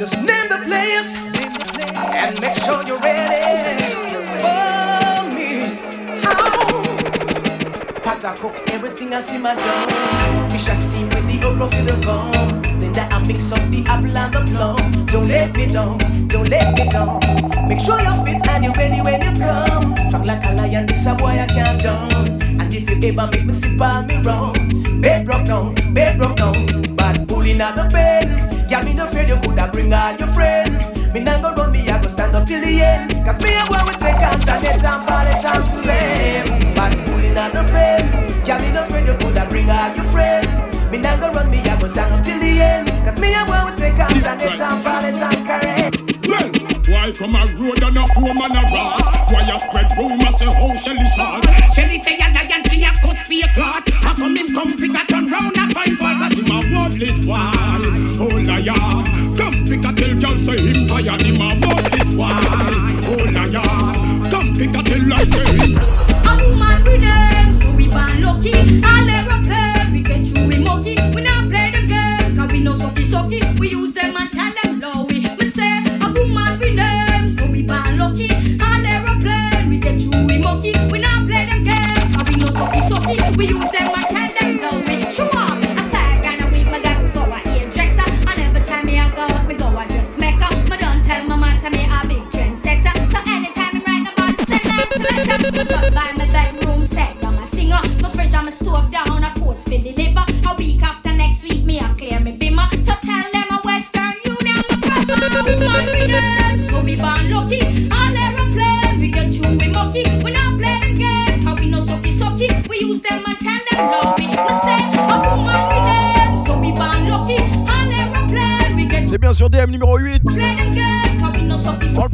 Just name the place and make sure you're ready for me. Pot I cook everything I see my dome. Fish I steam with the okra for the bone. Then that I mix up the apple and the plum. Don't let me down, don't let me down. Make sure you're fit and you're ready when you come. Strong like a lion, this a boy I can't down. And if you ever make me sip on me wrong, bed broke down, bed broke down. Bad pulling out the bed. Yeah, me no afraid you coulda bring all your friend. Me nah go run me, I go stand up till the end. Cause me and boy we take on Janet and Paulette and Slim. Bad pulling out the bed. Yeah, me no afraid you coulda bring all your friend. Me nah go run me, I go stand up till the end. Cause me and boy we take on Janet and Paulette and Karen. Well, why come a road and a poor man a rat? Why you spread rumors say how Shelly sauce? Shelly say a lion, she a cuss be a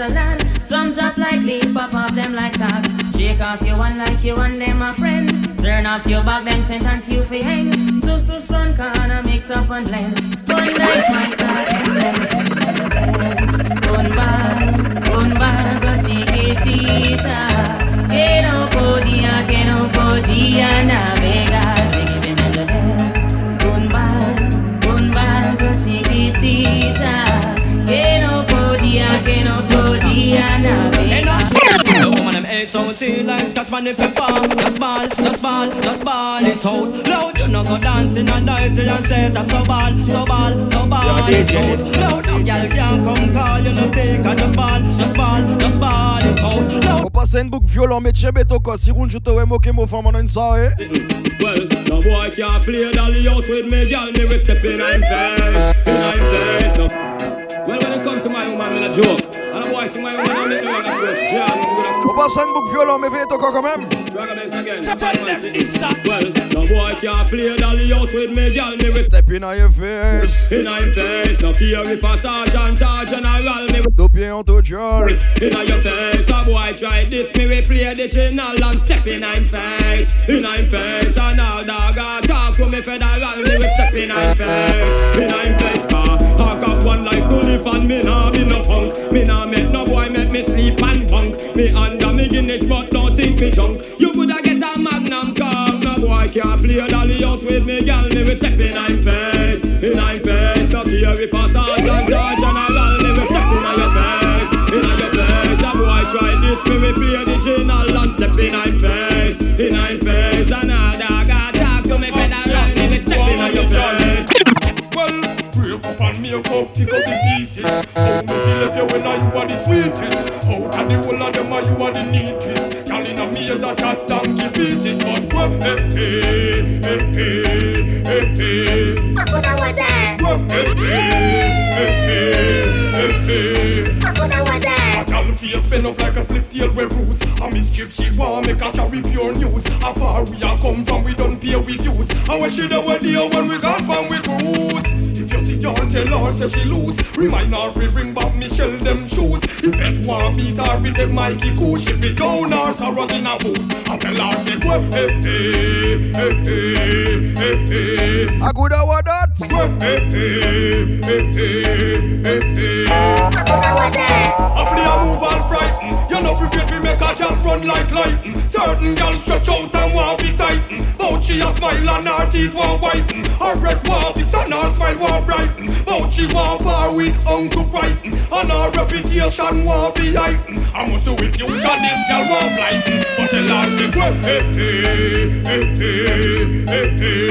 Some drop like leaf, pop off them like tag. Shake off your one like you and them a friend. Turn off your back, them sentence you fi hang. So so strong, corner mix up and blend. Gun like myself, Gun bad, tea like scotch on the Just ball, just ball, just ball it out Loud, you know go dancing and dirty and set a so ball, so ball, so ball it out Loud, no girl can't come call you no take a just ball, just ball, just ball it out Loud, On passe à une boucle violent, mais chez Betoko. Si roule, je te vais moquer, mon femme, on a une soirée. Well, no boy can't play dolly house with me, girl. Me will step in and face, in and face. No. Well, when it come to my woman, me a joke. And a boy see my woman, I make me like a joke. Jam, me with a On passe à une boucle violent, mais Betoko quand même. Ragamuffins again. Well, no boy can't play dolly house with me, girl. Me will Step in on your face. in and face. No fear if a sergeant or general. Me will Dos pieds en tout jol. in your face. A boy try this, me will play the general and step in and face, in and face. And all dog a talk to me federal, me will step in and face, in and face. Car I got one life to live and me nah be no punk. Me nah make no boy make me sleep and bunk. Me under me Guinness but don't think me junk. You coulda get a magnum car. No boy can't play dolly house with me, girl. Me will step in and face, in and face. No here if a sergeant break up and make pick up the pieces. How me feel if you when I you are the sweetest? Out of the whole of them, are you are the neatest? Girl in a me as a chat donkey pieces, but well, hey, hey, hey, hey, hey, hey. Well, hey, hey, hey, hey, hey, hey. Bend up like a split tail we bruise A mischief she want make a carry pure news How far we a come from we don't pay with use we should have there when we got from we cruise If you see your tell her say she lose. Remind her fi bring back Michelle them shoes. If it want beat her with the Mikey cool, she be down her sorrows in a boots. I tell her say hey hey hey hey hey hey. I could have you you run like lightning. Certain girls stretch out and want to tighten. But she a smile and her teeth want whiten. Her red want and her smile want brighten. But she want far with Uncle Brighton. And her reputation want to heighten. I must say with future this girl want. But the last well, hey hey hey hey hey hey.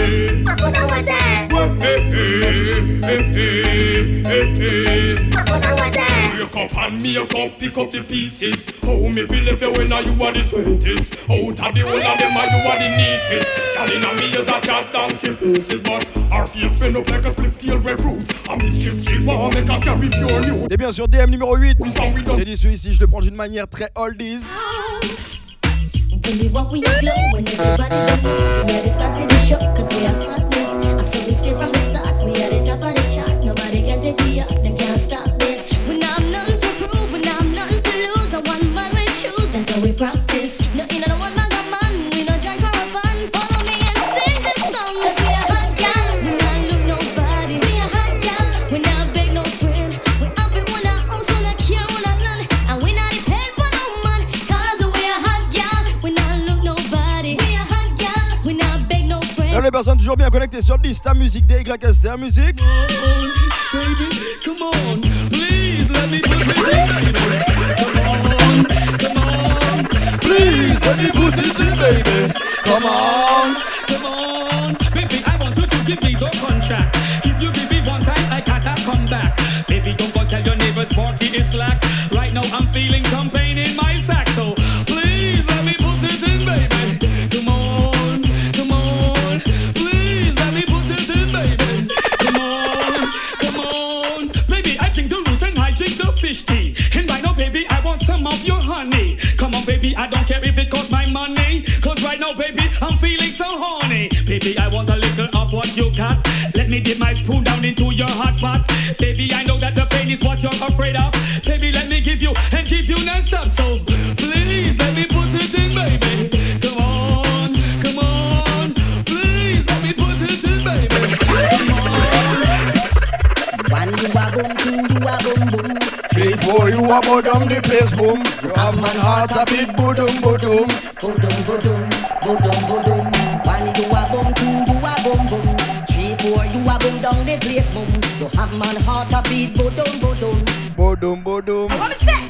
Up and pick up the pieces. How me feel if you when you are the sweetest. Out of the whole of them, are you are the neatest. Girl inna me is a chat donkey faces, but face bend up like a split tail red roots. A mischief she want make a carry pure news. Et bien sûr, DM numéro 8. C'est dit celui-ci, je le prends d'une manière très oldies. What we when everybody the start of the show cause we are les personnes toujours bien connectées sur Lista Musique, DYSTR Musique. Baby, come on, please let me let me put it in, baby. Come on, come on, baby. I want you to give me the contract. If you give me one time, I gotta come back. Baby, don't go tell your neighbors Sparky is slack. Right now, I'm feeling Baby, I want a little of what you got. Let me dip my spoon down into your hot pot. Baby, I know that the pain is what you're afraid of. Baby, let me give you and give you non-stop. So please let me put it in, baby. Come on, come on. Please let me put it in, baby. Come on. One you a boom, two you a boom boom. Three, four, you a bow down the place, boom. You have man heart a beat, boom, boom. Boom boom boom boom boom. One the place boom. You have man heart a beat boom boom. Boom, boom. What me say?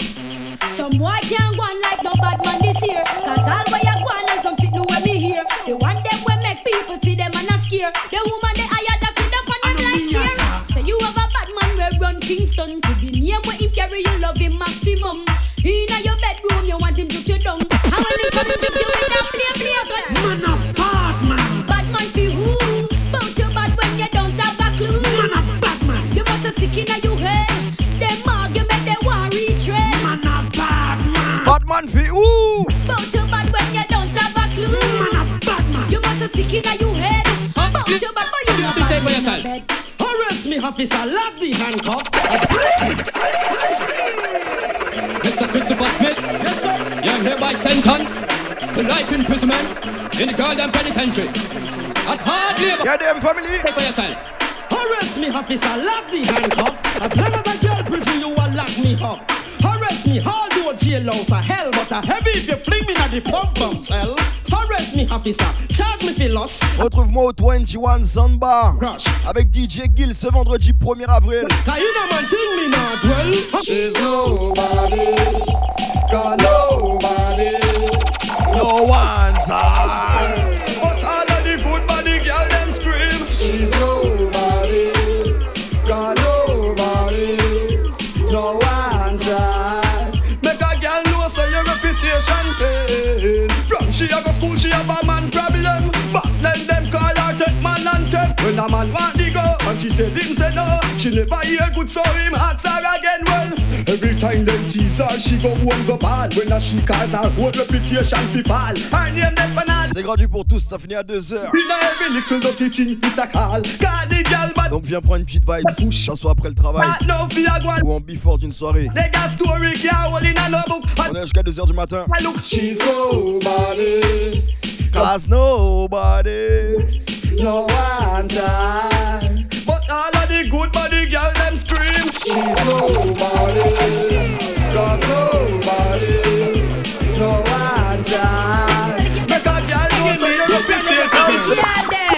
Some boy can't go on like no bad man this year. Cause all where you go on and some fit new when me here. The one them will make people see them and not scare. The woman they hire that sit up on them like cheer. Say you have a bad man where run Kingston. You must have sick inna your head. Bout bad but you not You say bad for in yourself. your bed. Arrest me, officer. Lock the handcuff. Mr. Christopher Smith, Yes, sir. you're hereby sentenced to life imprisonment in the General Penitentiary. At hard labor. Yeah, them family. Say for yourself. Arrest me, officer. Lock the handcuff. As long as I girl prison, you will lock me up. Arrest me, hard do a jailhouse a hell, but a heavy if you fling me at the pump bum cell. Arrest me, officer. Charge me for loss. Retrouve-moi au 21 Zamba Rush. avec DJ Gill ce vendredi 1er avril. Cause you know man thing me not well. She's nobody, got nobody. No one's hard. A man want the go, and she tell him say no. She never hear good so him ask her again. Well, every time them tease her, she go one go ball. When a she calls her whole reputation fi fall. Her name them banal. C'est gratuit pour tous, ça finit à 2h. Now every little dirty thing it a call. God the girl bad. Donc viens prendre une petite vibe, push, soit après le travail. Not no fear go on. Ou en before d'une soirée. They got story can't hold in a no book. On est jusqu'à 2h du matin. Look, she's nobody. Cause nobody. No want her. But all of the good body girl them scream. She's nobody. Cause nobody. No. Make a girl know say you're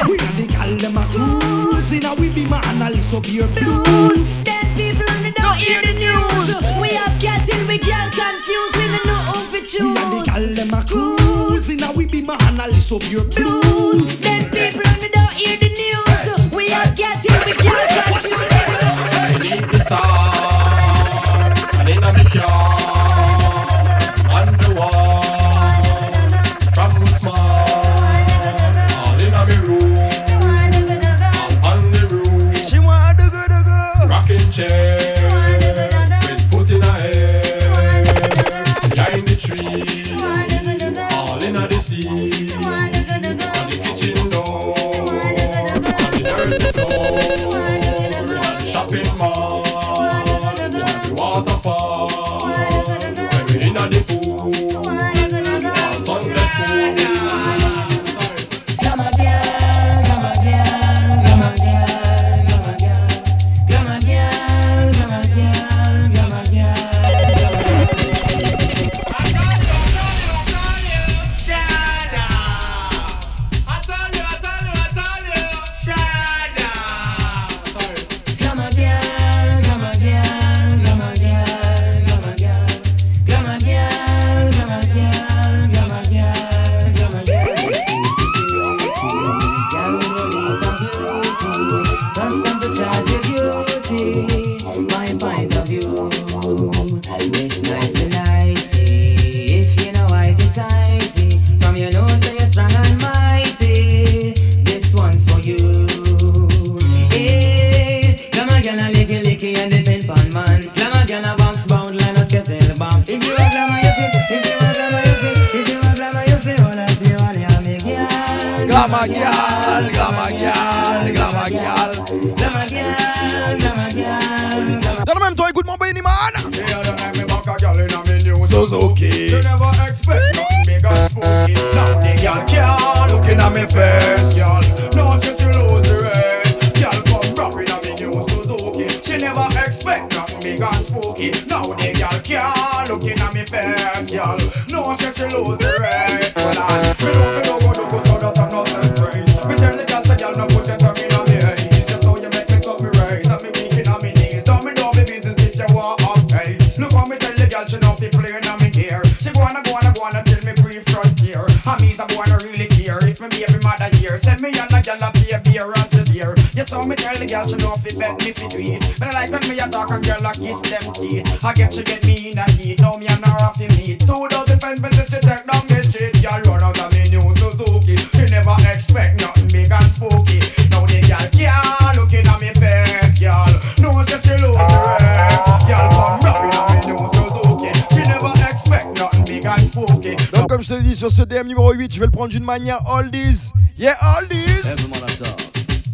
We the them a cruising, and we be my analyst of your blues. Dead people on the don't hear the news. We have cattle, we can't confuse. We don't know who we We and the choose. gal them a cruising, and we be my analyst of your blues. Dead people Gamma gal, gamma gal, gamma gal. Girl, glamour girl, glamour. Dans le même temps, écoute mon Beenie Man. Suzuki. You never expect nothing big and spooky. Now the girl can't Looking at me first. girl. No, since you lose the race, girl come rapping on me new Suzuki. She never expect nothing big and spooky. Now the girl can't looking at me face, girl. No, since you lose the race, so me tell the girl she know fi bet me fi do it. But I like when me a talk and girl a kiss them teeth. I get she get me in a heat. Now me and her off fi meet. Two dozen business she take down the street. Girl run out of me new Suzuki. She never expect nothing big and spooky. Now the girl can't looking at me face, girl. No, she she lose the race. Girl come rapping on me new Suzuki. She never expect nothing big and spooky. Donc comme je te l'ai dit sur ce DM numéro 8, je vais le prendre d'une manière oldies. Yeah, oldies.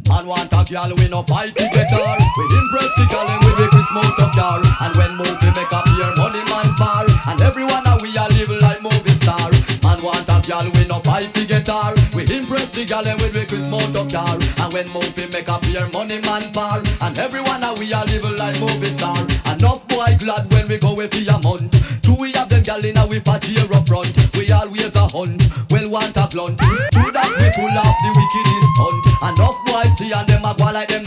Man want a girl we no fight to get her. We impress the girl and we make mount up car And when movie make up here money man par And everyone a we a live like movie star. Man want a girl we no fight to get her. We impress the girl and we make mount up car And when movie make up here money man par And everyone a we a live like movie star. Enough boy glad when we go with the a month Two we have them gal in a we party here up front. We always a hunt, well want a blunt. True that we pull off the wickedest stunt. Enough see and them a go like them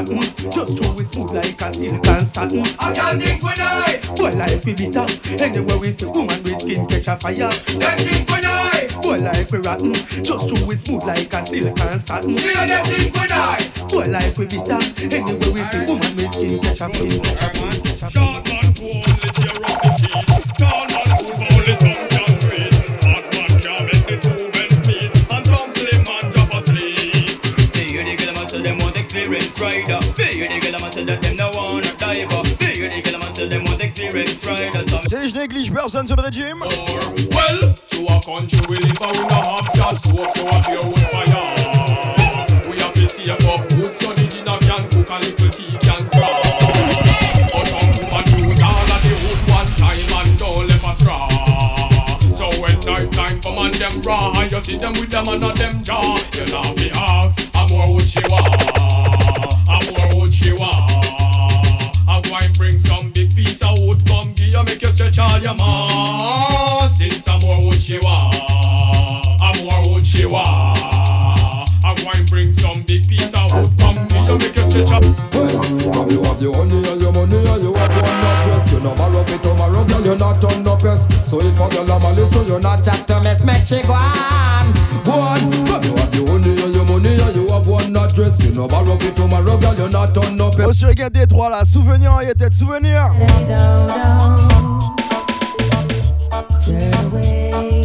rotten. Just throw we smooth like a silk and satin. I can't think we nice. Boy like we bitter. Anywhere we see woman, we skin catch a fire. Them think we nice. Boy like we rotten. Just throw we smooth like a silk and satin. Still them think we nice. Boy like we bitter. Anywhere we see woman, we skin catch a fire. Short man cool, only tear up the want experience rider. The girl, I say that them no want a diver. The girl, I say them want experience rider. Some Si je néglige personne sur le régime. Well, to a country we live and we no have gas stove, so a pure wood fire. We have to up wood so the dinner can cook and little tea can crack. But some woman use all of the wood one time and don't left a straw. So when night time come and them raw, and you see them with them and not them jaw, you know the ask, a more wood she want, all your mass. Since I'm more she want, I'm more wood she want. I go and bring some big piece of wood, come give you make you stretch up. From you have the honey and your money and you have one not dress You never rough it tomorrow, girl, you're not on no pest So if a girl am a listen, you're not chat to mess, make she go on Go on, from you have the honey and your money and you have one not dress You never rough it tomorrow, girl, you're not on là, souvenir, souvenir. Turn away,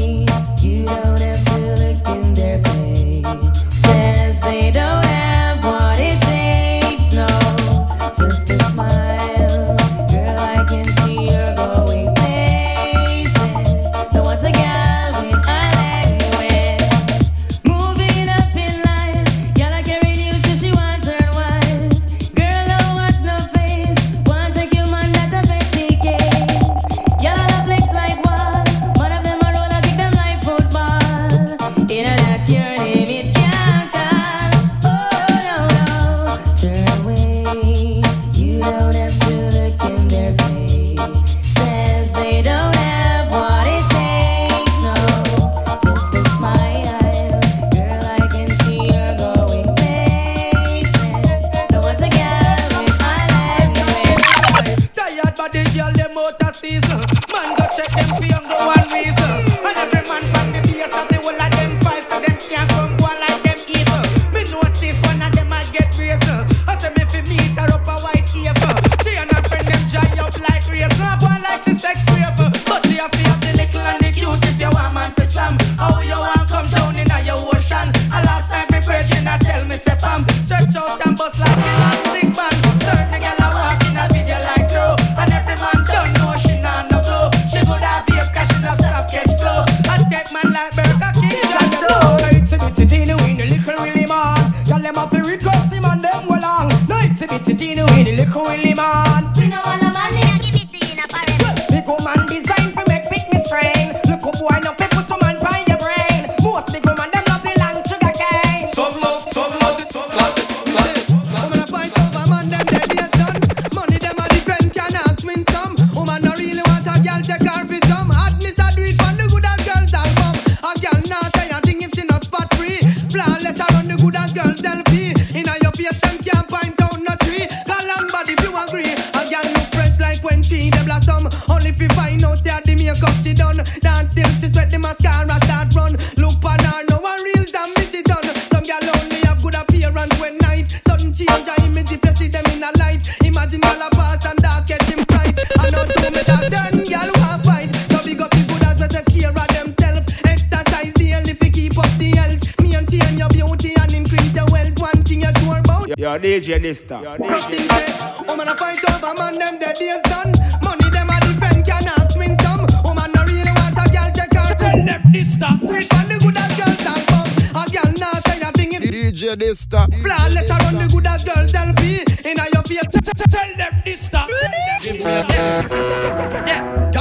DJ Dysta. First thing say, woman a fight over man, them the days done. Money them a defend cannot win some. Woman no really want a girl take her. Tell them this stop. And the good as girls that come. A girl now say a thing. DJ Dysta. Flawless around the good as girls LP. Inna your face. Tell them this stop. Girl,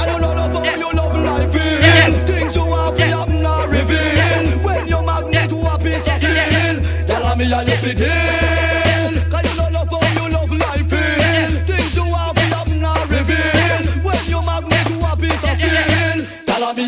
you love how you love life in. Things you have, you have not reveal. When you're magnet to a piece of steel, girl, me and you fit in.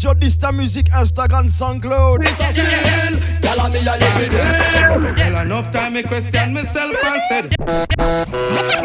sur Dista Music, Instagram, SoundCloud. Tell me Well, enough time me question myself and said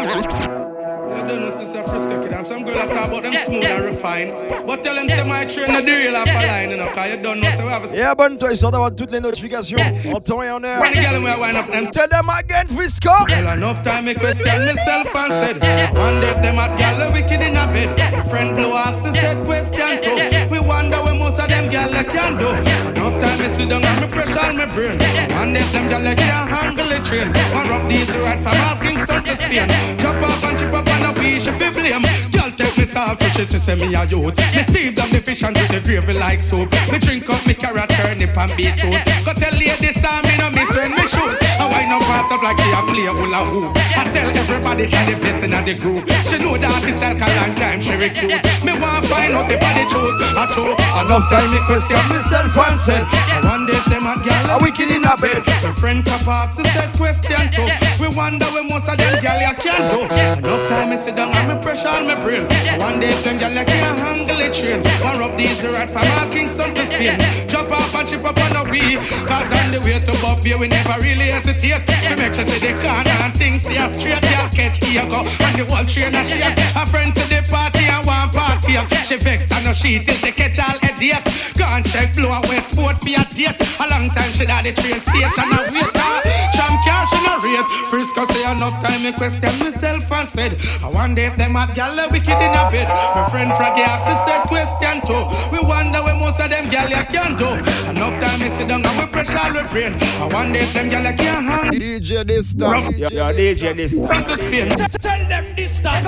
talk about them smooth and refined. But tell them, say my train, the real off a line, you know, cause you don't know, so we have a Et abonne-toi histoire d'avoir toutes les notifications en temps et en heure. When the girl me a wind up them Tell them again, Frisco. Well, enough time me question myself and said, I wonder if them at gal are wicked in a bed. My friend Blue Ox said question too. We wonder what most of them gal can do. Time me sit down and me pressure on my brain. Wonder if them gal can handle the train. One rough these right from all Kingston to Spain. Chop off and chip up on a we should be blame. Girl take me soft, she say say me a youth. Me steam down the fish and do the gravy like soup. Me drink up me carrot, turnip and beetroot. Go tell lady Sam ah, me no miss when me shoot. I wind up pass up like she a play hula hoop. I tell everybody she the best in the group. She know that it's like a long time she recruit. Me want find out if I the truth. I true. Enough time me question myself and said. I wonder if them a girl a wicked in a bed. My friend Capax that question too. We wonder when most of them girl you can do. Enough time me sit down and me pressure on my brain. One day if them like can't handle it train. One rub these right from all Kingston to Spain. Drop off and chip up on a wee. Cause on the way to Buffy we never really hesitate. We make sure say they can't and things stay straight. Girl catch here go and the whole train a shake. A friend say the party and one party. She vex and no she till she catch all headache. Can't check blow away sport for your date. A long time she at the train station and wait. Ah. Champ cash in a rate. Frisco say enough time me question myself and said I wonder if them hot gal are wicked in a bed. My friend Froggy asked said question too. We wonder what most of them gal you can do. Enough time me sit down and we pressure all we brain. I wonder if them gal you can hang. DJ this time. Yeah, yeah, DJ this From to Tell them this time.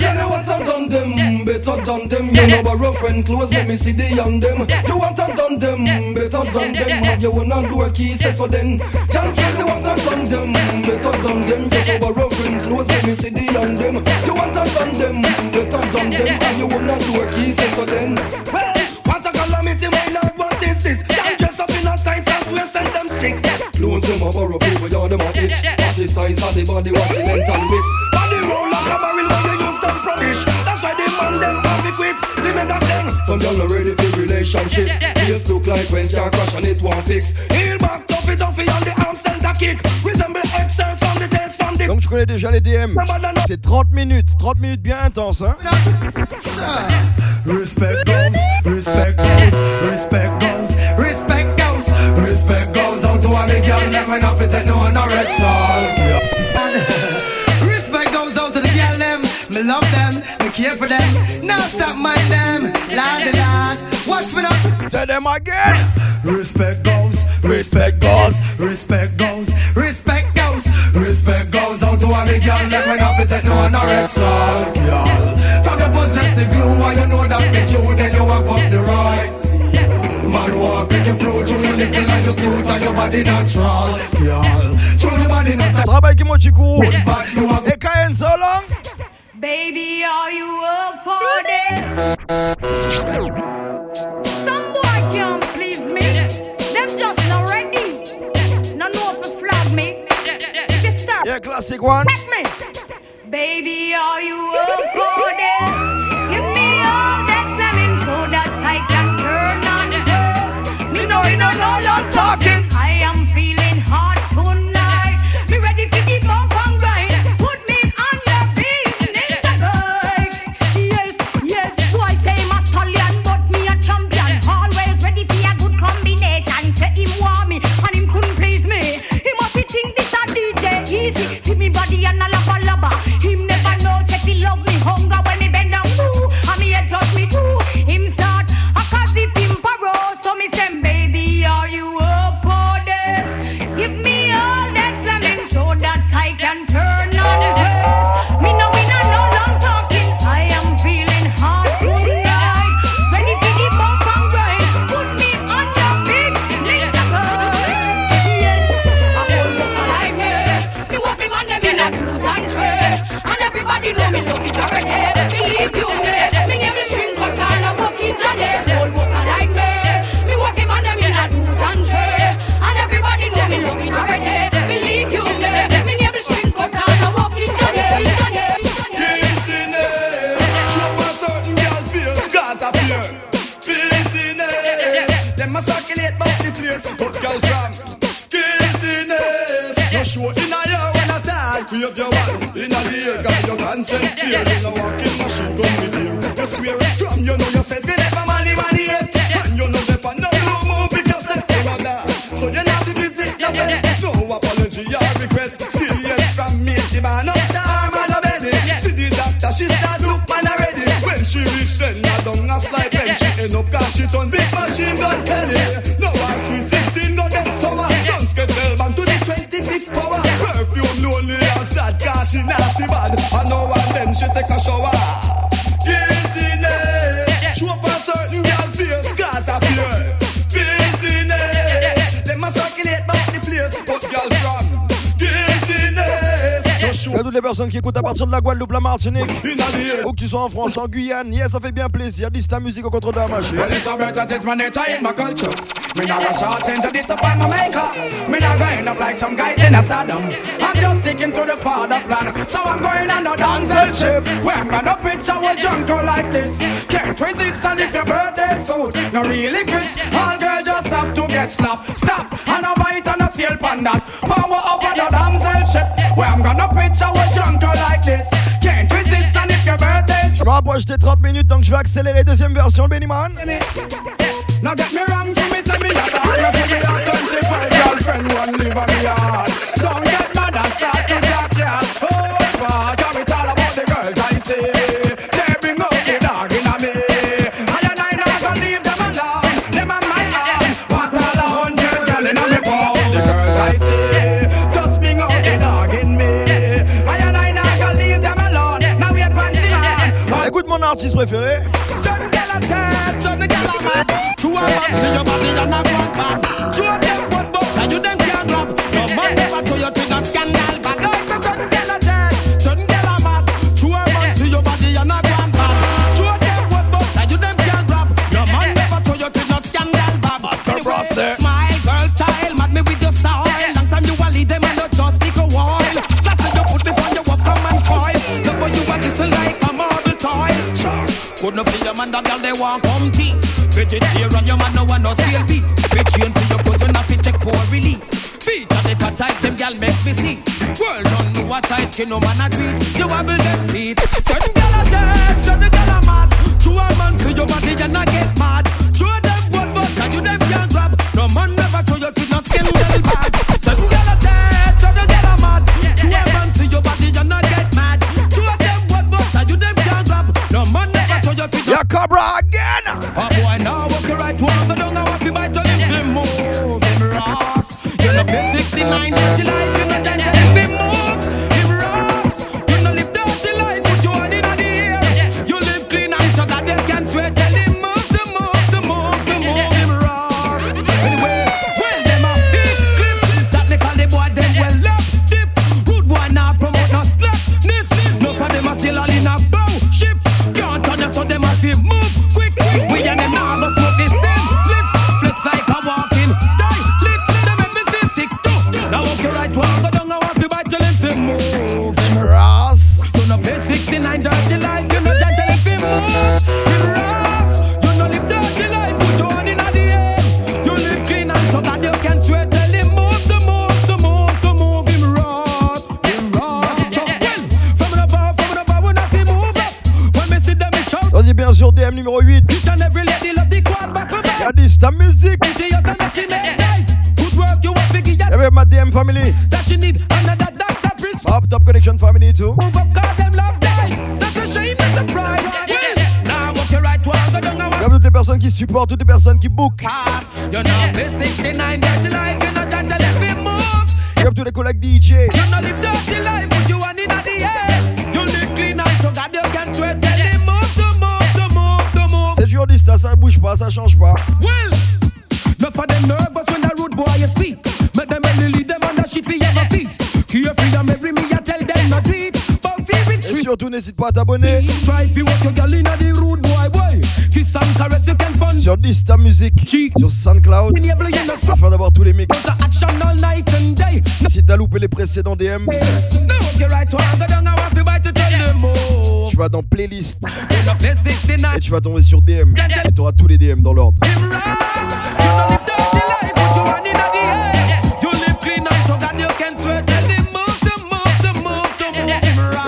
You know what I've done them, better done them. You know borrow friend close, let me see the on them. You want I've done them, better done them. Have you one and door key, say so then. Can't trace what I've done them, better done them. You know borrow friend close, let me see the on them. You want I've them, better done them. Have you one and door key, say so then. Well, what a calamity, my lord, what is this? Can't dress up in a tight and swear send them slick. Close them up, borrow people, you're them a itch. The size of the body, watch the and width. Body roll like a barrel when you use them promish. That's why the man them have it quit. They make a sing. Some y'all are ready for relationship. Face look like when car crash and it won't fix. Heel back, toughy toughy on the arm center kick. Resemble excels from the dance from the. Donc tu connais déjà les DM. C'est 30 minutes, 30 minutes bien intenses, hein. Respect goes, respect goes, respect goes, respect goes, respect goes out to all the girl them when off it take no one. Them. Now stop mind them. Lord the Lord, watch me now. Tell them again. Respect goes, respect goes, respect goes, respect goes, respect goes out to all the girl them when off it take no one a red soul. Girl, from the possess the glue, why you know that bitch you then you walk up the right. Man walk pick your fruit, you little and you cute and your body natural. Girl, show your body natural. Travail qui mochiku. Et Kayen so long. Baby, are you up for this? Some boy can't please me. Them just not ready. No know if flag me. If you stop, Yeah, classic one. let me. Baby, are you up for this? Conscience clear. You know walking machine gun with you. You swear it from you know yourself. You never money money yet, and you know never no you move because that you are. So you have to visit your. No apology or regret. Still yes from me, the man up the arm and the belly. See the doctor, she start look man already. When she reach ten, I don't a slide when she end up cause she turn big machine gun Kelly. No one sweet sixteen go get get tell to the twenty fifth power. Perfume lonely and sad cause she nasty bad. I know one then she take a shower. Toutes les personnes qui écoutent à partir de la Guadeloupe, la Martinique, ou que tu sois en France, en Guyane, yes, ça fait bien plaisir. Dysta musique au contrôle de la machine. Well, it's a better my nature in my culture. Me not a short change to disappoint my maker. Me not going up like some guys in a Saddam. I'm just sticking to the father's plan. So I'm going on dancehall ship. Where I'm gonna picture a jungle like this. Can't resist and if your birthday suit. No really Chris. All girls just have to get slapped. Stop. And a bite and a sail pan that. Power up on the dancehall ship. Where I'm gonna picture jungle like this. Can't resist and if your birthday Je me rapproche des 30 minutes, donc je vais accélérer. Deuxième version, Bennyman. Now get me wrong, to me say me préféré. Son girl a dead, son girl a mad couldn't feel your man, the girl they want come tea. Vegetarian, your man no want no stale beef. Train for your cousin, have to take poor relief. Feet and if I tight them, girl make me see. World don't know what I skin, no man a treat. You wobble them feet. Certain girl are dead, certain girl are mad. True a man see your body and I get mad. Cobra again. Oh boy, now walk supportent, toutes les personnes qui book. pass. You know, pay 69 dirty life, move. DJ. You know, live dirty life, put you one in the air. You live clean and so God you can sweat. Tell him move, to move, to move, to move. C'est toujours dit ça, bouge pas, ça change pas. Well, enough of them nervous when the rude boy you speak. Make them only lead them on the shit for ever feast. Carefree and marry me, I tell them not treat. Bouncy Et surtout, n'hésite pas à t'abonner Try if you walk your girl in the rude sur Dista Music, sur SoundCloud, afin d'avoir tous les mix. Si t'as loupé les précédents DM, tu vas dans playlist. Et tu vas tomber sur DM. Et t'auras tous les DM dans l'ordre.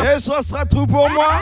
Et ça sera tout pour moi.